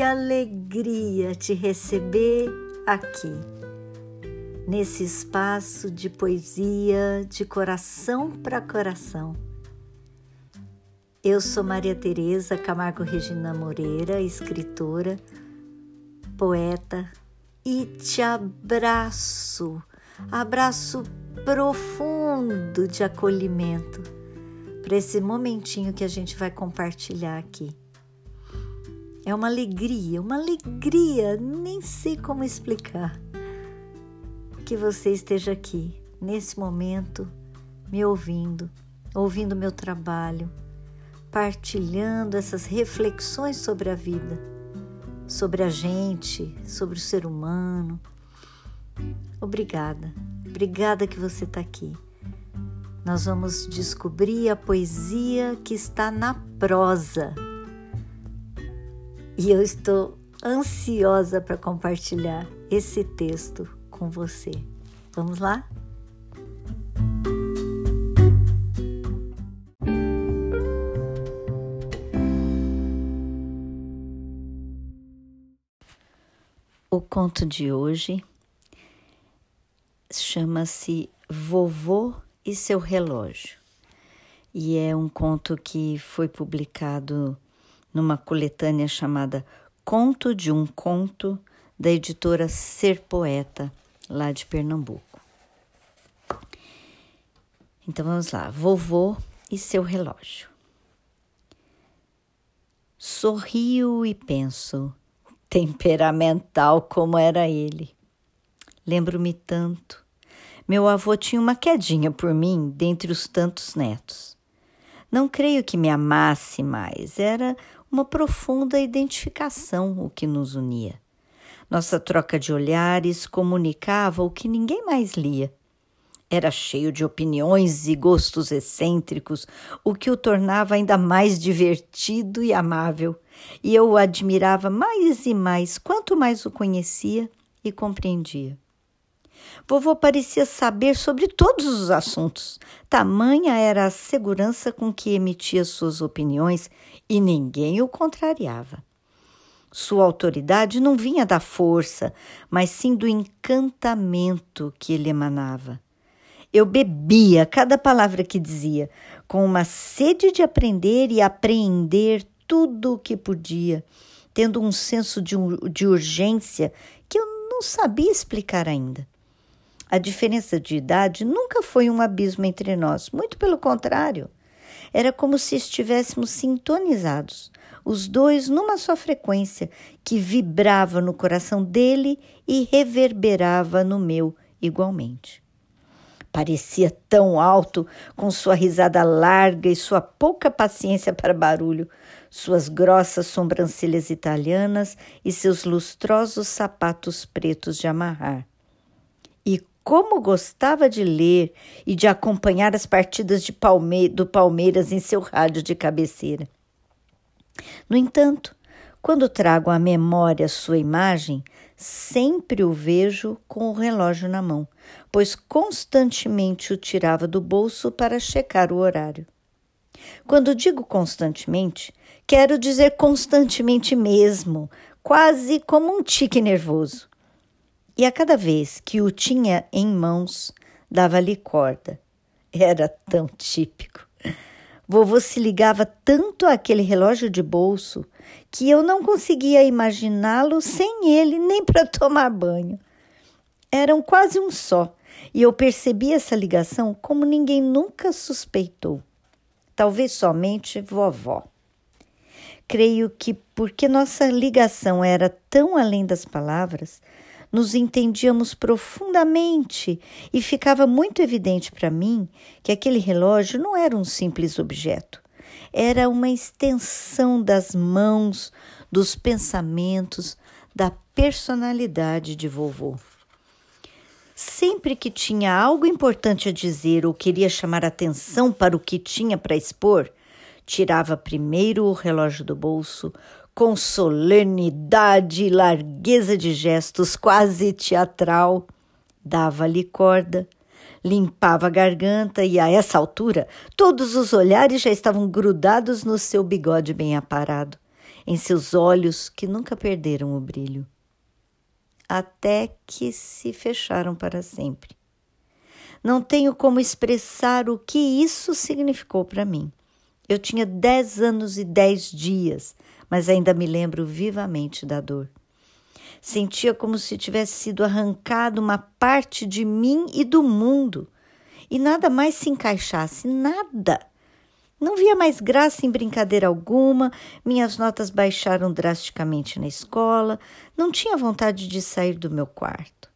que alegria te receber aqui, nesse espaço de poesia de coração para coração. Eu sou Maria Tereza Camargo Regina Moreira, escritora, poeta, e te abraço, abraço profundo de acolhimento para esse momentinho que a gente vai compartilhar aqui. É uma alegria, uma alegria, nem sei como explicar. Que você esteja aqui, nesse momento, me ouvindo, ouvindo meu trabalho, partilhando essas reflexões sobre a vida, sobre a gente, sobre o ser humano. Obrigada, obrigada que você está aqui. Nós vamos descobrir a poesia que está na prosa e eu estou ansiosa para compartilhar esse texto com você. Vamos lá? O conto de hoje chama-se Vovô e seu relógio e é um conto que foi publicado numa coletânea chamada Conto de um Conto, da editora Ser Poeta, lá de Pernambuco. Então vamos lá, vovô e seu relógio. Sorrio e penso, temperamental como era ele. Lembro-me tanto. Meu avô tinha uma quedinha por mim dentre os tantos netos. Não creio que me amasse mais, era uma profunda identificação o que nos unia. Nossa troca de olhares comunicava o que ninguém mais lia. Era cheio de opiniões e gostos excêntricos, o que o tornava ainda mais divertido e amável, e eu o admirava mais e mais quanto mais o conhecia e compreendia. Vovô parecia saber sobre todos os assuntos. Tamanha era a segurança com que emitia suas opiniões e ninguém o contrariava. Sua autoridade não vinha da força, mas sim do encantamento que ele emanava. Eu bebia cada palavra que dizia, com uma sede de aprender e apreender tudo o que podia, tendo um senso de, de urgência que eu não sabia explicar ainda. A diferença de idade nunca foi um abismo entre nós, muito pelo contrário. Era como se estivéssemos sintonizados, os dois numa só frequência que vibrava no coração dele e reverberava no meu igualmente. Parecia tão alto, com sua risada larga e sua pouca paciência para barulho, suas grossas sobrancelhas italianas e seus lustrosos sapatos pretos de amarrar. E como gostava de ler e de acompanhar as partidas Palme do Palmeiras em seu rádio de cabeceira. No entanto, quando trago à memória sua imagem, sempre o vejo com o relógio na mão, pois constantemente o tirava do bolso para checar o horário. Quando digo constantemente, quero dizer constantemente mesmo, quase como um tique nervoso e a cada vez que o tinha em mãos, dava-lhe corda. Era tão típico. Vovô se ligava tanto àquele relógio de bolso que eu não conseguia imaginá-lo sem ele nem para tomar banho. Eram quase um só, e eu percebi essa ligação como ninguém nunca suspeitou. Talvez somente vovó. Creio que porque nossa ligação era tão além das palavras, nos entendíamos profundamente e ficava muito evidente para mim que aquele relógio não era um simples objeto, era uma extensão das mãos, dos pensamentos, da personalidade de vovô. Sempre que tinha algo importante a dizer ou queria chamar atenção para o que tinha para expor, tirava primeiro o relógio do bolso, com solenidade e largueza de gestos quase teatral, dava-lhe corda, limpava a garganta e, a essa altura, todos os olhares já estavam grudados no seu bigode bem aparado. em seus olhos que nunca perderam o brilho, até que se fecharam para sempre. Não tenho como expressar o que isso significou para mim. Eu tinha dez anos e dez dias, mas ainda me lembro vivamente da dor. Sentia como se tivesse sido arrancado uma parte de mim e do mundo, e nada mais se encaixasse, nada. Não via mais graça em brincadeira alguma, minhas notas baixaram drasticamente na escola, não tinha vontade de sair do meu quarto.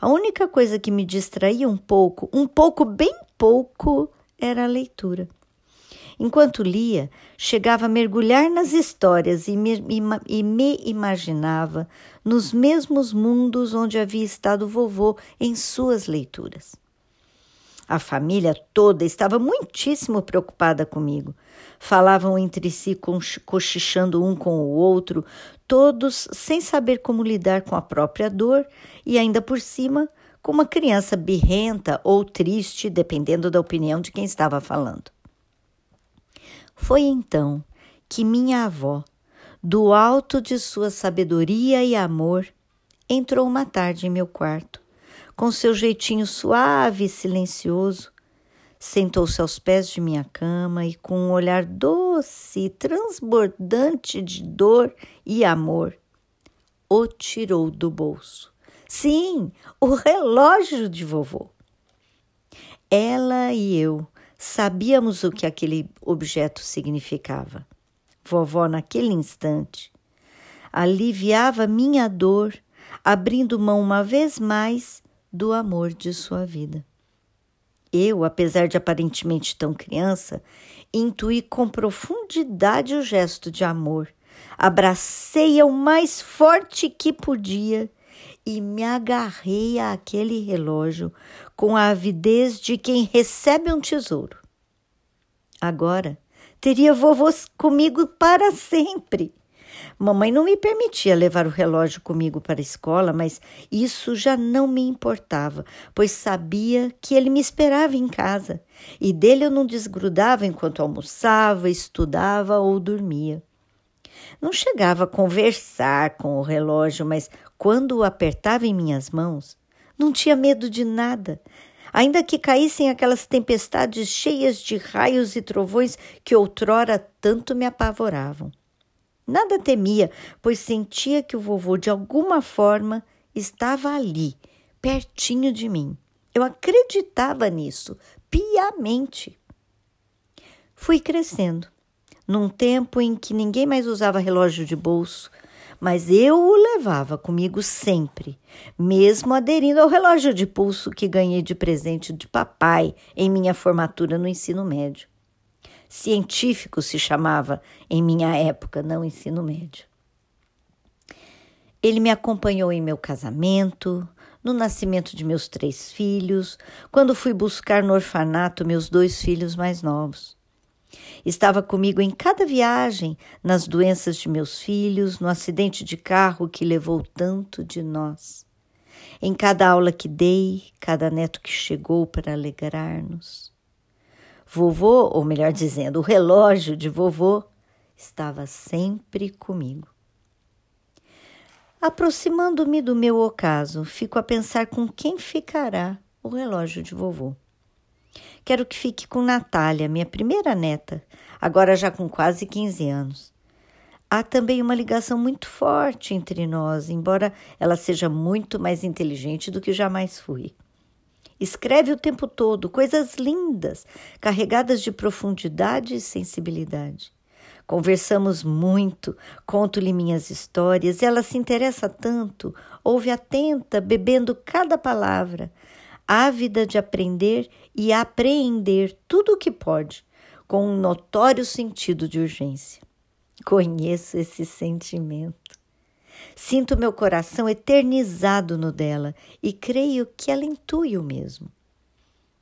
A única coisa que me distraía um pouco, um pouco, bem pouco, era a leitura. Enquanto lia, chegava a mergulhar nas histórias e me, e me, imaginava nos mesmos mundos onde havia estado vovô em suas leituras. A família toda estava muitíssimo preocupada comigo. Falavam entre si, cochichando um com o outro, todos sem saber como lidar com a própria dor e, ainda por cima, com uma criança birrenta ou triste, dependendo da opinião de quem estava falando. Foi então que minha avó, do alto de sua sabedoria e amor, entrou uma tarde em meu quarto com seu jeitinho suave e silencioso, sentou-se aos pés de minha cama e, com um olhar doce e transbordante de dor e amor, o tirou do bolso. Sim, o relógio de vovô. Ela e eu sabíamos o que aquele objeto significava. Vovó, naquele instante, aliviava minha dor, abrindo mão uma vez mais do amor de sua vida. Eu, apesar de aparentemente tão criança, intuí com profundidade o gesto de amor. Abracei-a o mais forte que podia e me agarrei àquele relógio com a avidez de quem recebe um tesouro. Agora teria vovô comigo para sempre. Mamãe não me permitia levar o relógio comigo para a escola, mas isso já não me importava, pois sabia que ele me esperava em casa e dele eu não desgrudava enquanto almoçava, estudava ou dormia. Não chegava a conversar com o relógio, mas quando o apertava em minhas mãos, não tinha medo de nada. Ainda que caíssem aquelas tempestades cheias de raios e trovões que outrora tanto me apavoravam. Nada temia, pois sentia que o vovô de alguma forma estava ali, pertinho de mim. Eu acreditava nisso, piamente. Fui crescendo, num tempo em que ninguém mais usava relógio de bolso, mas eu o levava comigo sempre, mesmo aderindo ao relógio de pulso que ganhei de presente de papai em minha formatura no ensino médio científico se chamava em minha época, não ensino médio. Ele me acompanhou em meu casamento, no nascimento de meus três filhos, quando fui buscar no orfanato meus dois filhos mais novos. Estava comigo em cada viagem, nas doenças de meus filhos, no acidente de carro que levou tanto de nós. Em cada aula que dei, cada neto que chegou para alegrar-nos. Vovô, ou melhor dizendo, o relógio de vovô, estava sempre comigo. Aproximando-me do meu ocaso, fico a pensar com quem ficará o relógio de vovô. Quero que fique com Natália, minha primeira neta, agora já com quase 15 anos. Há também uma ligação muito forte entre nós, embora ela seja muito mais inteligente do que jamais fui. Escreve o tempo todo coisas lindas, carregadas de profundidade e sensibilidade. Conversamos muito, conto-lhe minhas histórias ela se interessa tanto, ouve atenta, bebendo cada palavra, ávida de aprender e apreender tudo o que pode, com um notório sentido de urgência. Conheço esse sentimento. Sinto meu coração eternizado no dela e creio que ela intui o mesmo.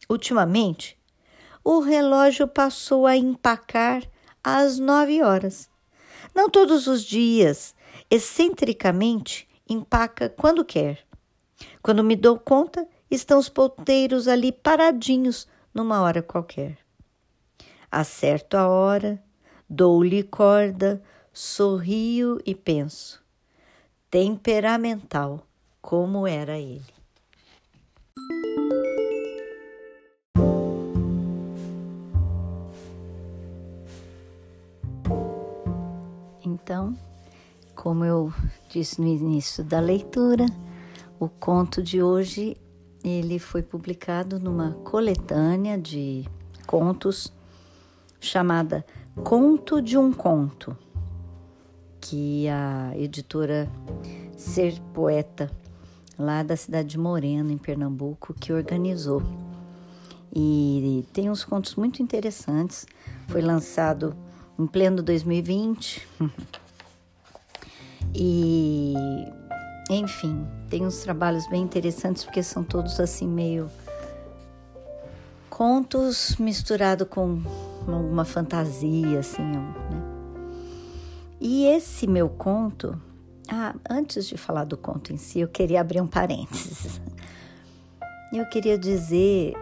Ultimamente, o relógio passou a empacar às nove horas. Não todos os dias, excentricamente, empaca quando quer. Quando me dou conta, estão os ponteiros ali paradinhos numa hora qualquer. Acerto a hora, dou-lhe corda, sorrio e penso. Temperamental, como era ele. Então, como eu disse no início da leitura, o conto de hoje ele foi publicado numa coletânea de contos chamada Conto de um Conto, que a editora Ser Poeta, lá da cidade de Moreno, em Pernambuco, que organizou. E tem uns contos muito interessantes. Foi lançado em pleno 2020. e, enfim, tem uns trabalhos bem interessantes porque são todos assim meio contos misturado com alguma fantasia, assim, né? E esse meu conto, ah, antes de falar do conto em si, eu queria abrir um parênteses. Eu queria dizer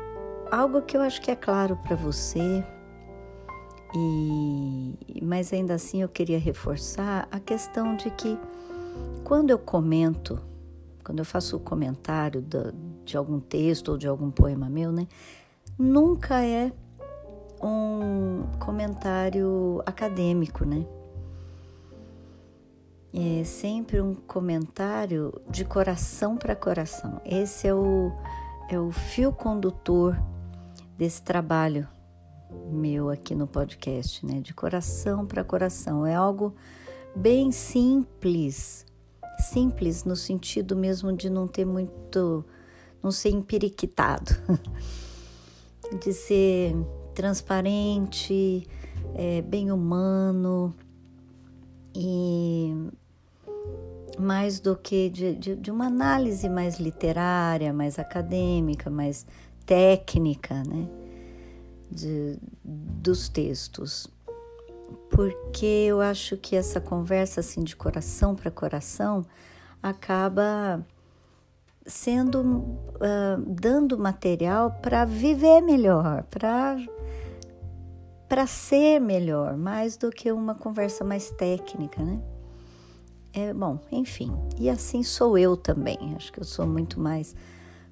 algo que eu acho que é claro para você, e, mas ainda assim eu queria reforçar a questão de que quando eu comento, quando eu faço o comentário de, algum texto ou de algum poema meu, né, nunca é um comentário acadêmico, né? É sempre um comentário de coração para coração. Esse é o, é o fio condutor desse trabalho meu aqui no podcast, né? De coração para coração. É algo bem simples, simples no sentido mesmo de não ter muito, não ser empiriquitado, de ser transparente, é, bem humano e mais do que de, de, de uma análise mais literária, mais acadêmica, mais técnica, né? de, dos textos, porque eu acho que essa conversa assim de coração para coração acaba sendo uh, dando material para viver melhor, para para ser melhor, mais do que uma conversa mais técnica, né? É bom, enfim. E assim sou eu também. Acho que eu sou muito mais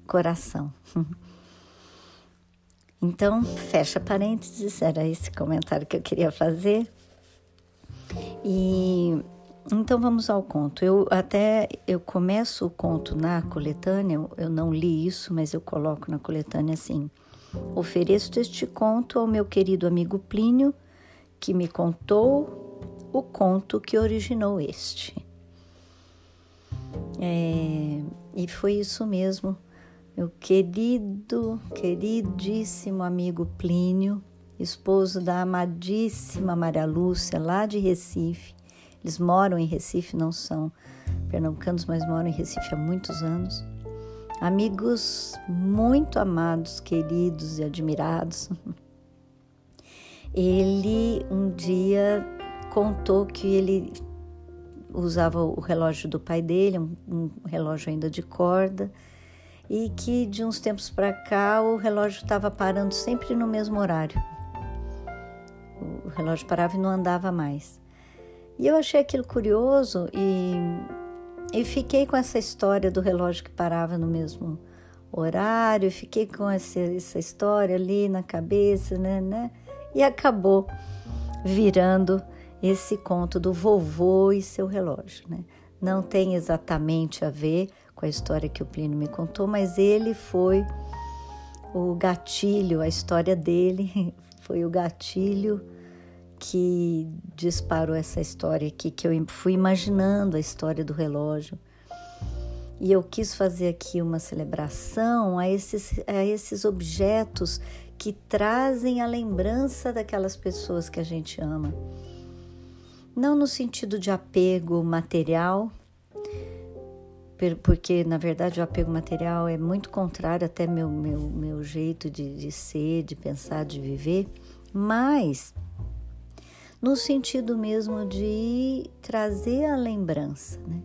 coração. Então, fecha parênteses, era esse comentário que eu queria fazer. E então vamos ao conto. Eu até eu começo o conto na coletânea, eu não li isso, mas eu coloco na coletânea assim: Ofereço este conto ao meu querido amigo Plínio, que me contou o conto que originou este. É, e foi isso mesmo meu querido, queridíssimo amigo Plínio, esposo da amadíssima Maria Lúcia, lá de Recife. Eles moram em Recife, não são pernambucanos, mas moram em Recife há muitos anos. Amigos muito amados, queridos e admirados. Ele um dia contou que ele usava o relógio do pai dele, um, relógio ainda de corda, e que de uns tempos para cá o relógio estava parando sempre no mesmo horário. Relógio parava e não andava mais. E eu achei aquilo curioso e, e fiquei com essa história do relógio que parava no mesmo horário, fiquei com essa, essa história ali na cabeça, né, né? E acabou virando esse conto do vovô e seu relógio, né? Não tem exatamente a ver com a história que o Plínio me contou, mas ele foi o gatilho, a história dele foi o gatilho que disparou essa história aqui, que eu fui imaginando a história do relógio. E eu quis fazer aqui uma celebração a esses, a esses objetos que trazem a lembrança daquelas pessoas que a gente ama. Não no sentido de apego material, porque na verdade o apego material é muito contrário até meu meu, meu jeito de, de ser, de pensar, de viver, mas no sentido mesmo de trazer a lembrança, né?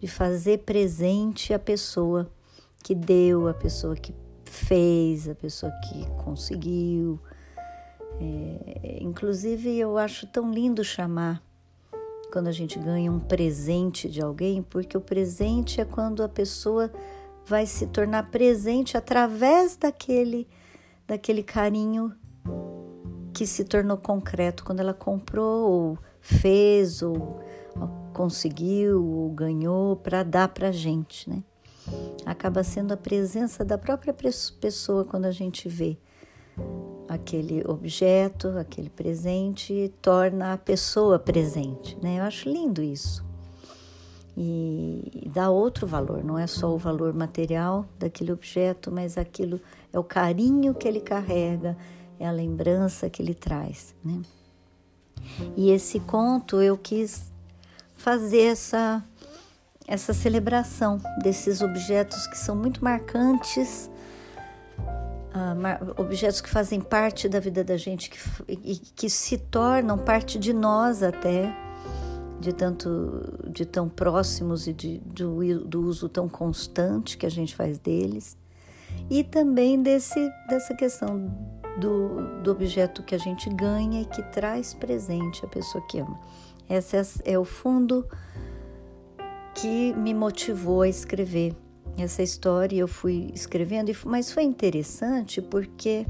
de fazer presente a pessoa que deu, a pessoa que fez, a pessoa que conseguiu. É, inclusive, eu acho tão lindo chamar quando a gente ganha um presente de alguém, porque o presente é quando a pessoa vai se tornar presente através daquele daquele carinho que se tornou concreto quando ela comprou ou fez ou conseguiu ou ganhou para dar para a gente, né? Acaba sendo a presença da própria pessoa quando a gente vê aquele objeto, aquele presente, torna a pessoa presente, né? Eu acho lindo isso. E dá outro valor, não é só o valor material daquele objeto, mas aquilo é o carinho que ele carrega, é a lembrança que ele traz, né? E esse conto eu quis fazer essa essa celebração desses objetos que são muito marcantes, uh, objetos que fazem parte da vida da gente que, e que se tornam parte de nós até, de tanto de tão próximos e de, do, do uso tão constante que a gente faz deles, e também desse, dessa questão do, do objeto que a gente ganha e que traz presente a pessoa que ama. Esse é, é o fundo que me motivou a escrever essa história. Eu fui escrevendo, mas foi interessante porque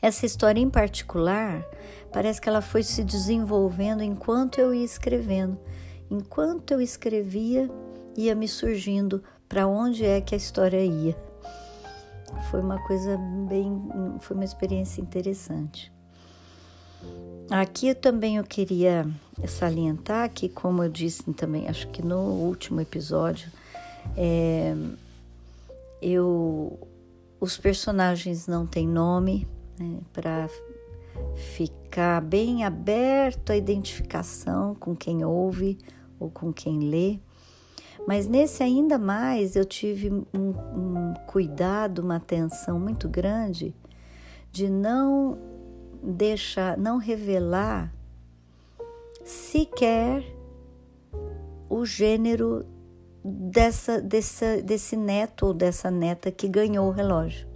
essa história em particular parece que ela foi se desenvolvendo enquanto eu ia escrevendo. Enquanto eu escrevia, ia me surgindo para onde é que a história ia. Foi uma coisa bem, foi uma experiência interessante. Aqui também eu queria salientar que, como eu disse também, acho que no último episódio, é, eu, os personagens não têm nome né, para ficar bem aberto a identificação com quem ouve ou com quem lê. Mas nesse ainda mais eu tive um, um cuidado, uma atenção muito grande de não deixar, não revelar sequer o gênero dessa, dessa, desse neto ou dessa neta que ganhou o relógio.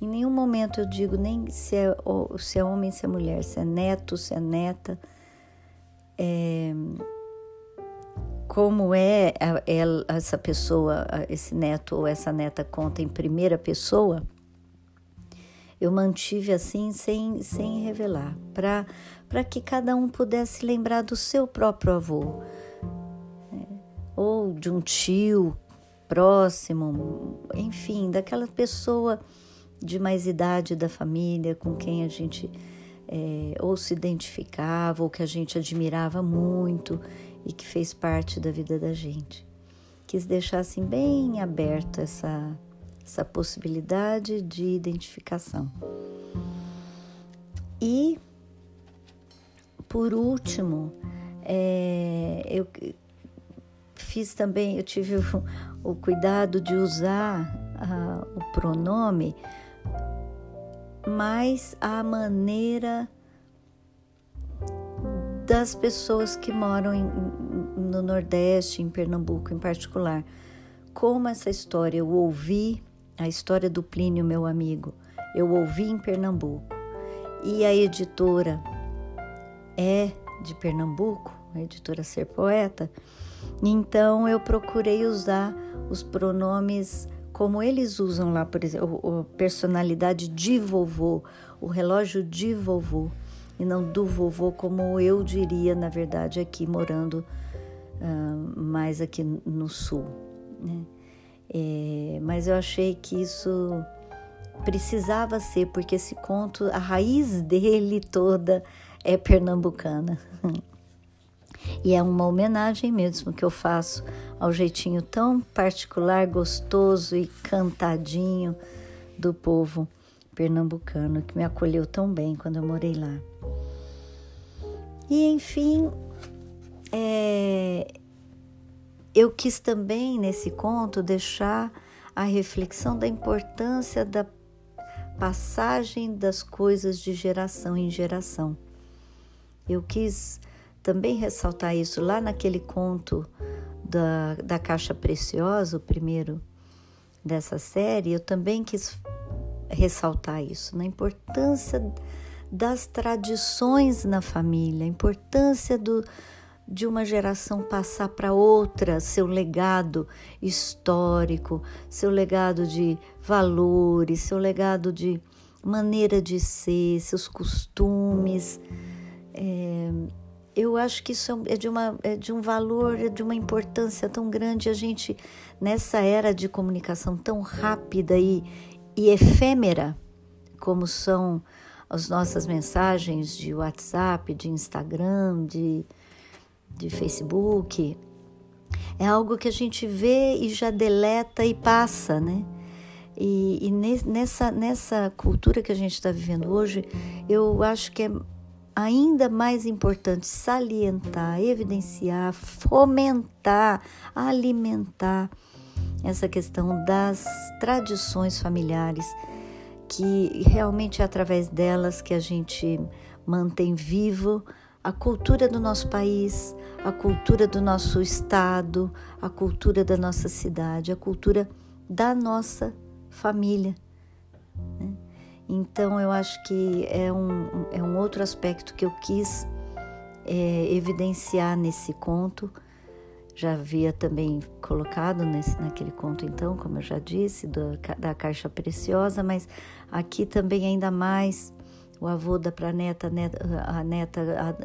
Em nenhum momento eu digo nem se é, se é homem, se é mulher, se é neto, se é neta. É, como é, é essa pessoa, esse neto ou essa neta conta em primeira pessoa, eu mantive assim sem, sem revelar, para que cada um pudesse lembrar do seu próprio avô, né? ou de um tio próximo, enfim, daquela pessoa de mais idade da família com quem a gente é, ou se identificava ou que a gente admirava muito e que fez parte da vida da gente. Quis deixar assim bem aberto essa essa possibilidade de identificação. E, por último, é, eu fiz também, eu tive o, o cuidado de usar o pronome, mas a maneira das pessoas que moram em, no Nordeste, em Pernambuco em particular. Como essa história eu ouvi a história do Plínio, meu amigo, eu ouvi em Pernambuco. E a editora é de Pernambuco, a editora Ser Poeta. Então eu procurei usar os pronomes como eles usam lá, por exemplo, a personalidade de vovô, o relógio de vovô, e não do vovô, como eu diria, na verdade, aqui morando uh, mais aqui no sul. Né? É, mas eu achei que isso precisava ser, porque esse conto, a raiz dele toda é pernambucana. E é uma homenagem mesmo que eu faço ao jeitinho tão particular, gostoso e cantadinho do povo pernambucano que me acolheu tão bem quando eu morei lá. E enfim, é, eu quis também nesse conto deixar a reflexão da importância da passagem das coisas de geração em geração. Eu quis também ressaltar isso lá naquele conto da, da Caixa Preciosa, o primeiro dessa série, eu também quis ressaltar isso, na importância das tradições na família, a importância do, de uma geração passar para outra seu legado histórico, seu legado de valores, seu legado de maneira de ser, seus costumes. É, eu acho que isso é de, uma, é de um valor, é de uma importância tão grande. A gente, nessa era de comunicação tão rápida e, e efêmera, como são as nossas mensagens de WhatsApp, de Instagram, de de Facebook, é algo que a gente vê e já deleta e passa, né? E, e nessa, nessa cultura que a gente está vivendo hoje, eu acho que é ainda mais importante salientar, evidenciar, fomentar, alimentar essa questão das tradições familiares, que realmente é através delas que a gente mantém vivo a cultura do nosso país, a cultura do nosso estado, a cultura da nossa cidade, a cultura da nossa família. Né? Então, eu acho que é um, é um outro aspecto que eu quis é, evidenciar nesse conto. Já havia também colocado nesse, naquele conto, então, como eu já disse, do, da Caixa Preciosa, mas aqui também ainda mais o avô dá para a neta, a neta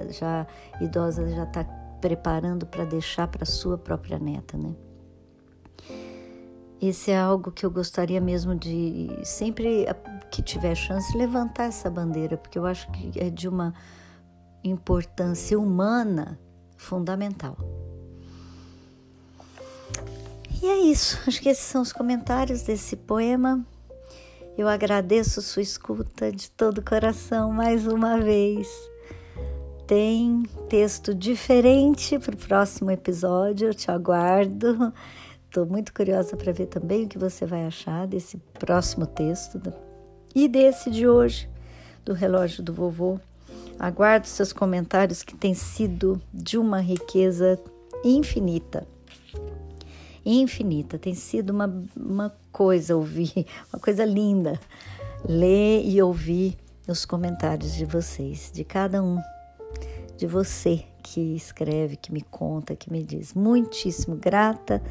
já idosa já está preparando para deixar para sua própria neta, né? Esse é algo que eu gostaria mesmo de sempre que tiver chance levantar essa bandeira, porque eu acho que é de uma importância humana fundamental. E é isso, acho que esses são os comentários desse poema. Eu agradeço sua escuta de todo o coração mais uma vez. Tem texto diferente para o próximo episódio, eu te aguardo. Estou muito curiosa para ver também o que você vai achar desse próximo texto e desse de hoje, do relógio do vovô. Aguardo seus comentários que têm sido de uma riqueza infinita infinita. Tem sido uma, uma coisa ouvir, uma coisa linda, ler e ouvir os comentários de vocês, de cada um, de você que escreve, que me conta, que me diz. Muitíssimo grata,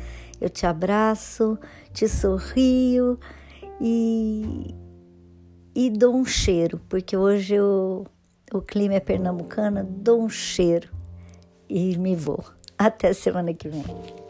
eu te abraço, te sorrio e, e dou um cheiro, porque hoje eu, o clima é pernambucano, dou um cheiro e me vou. Até semana que vem.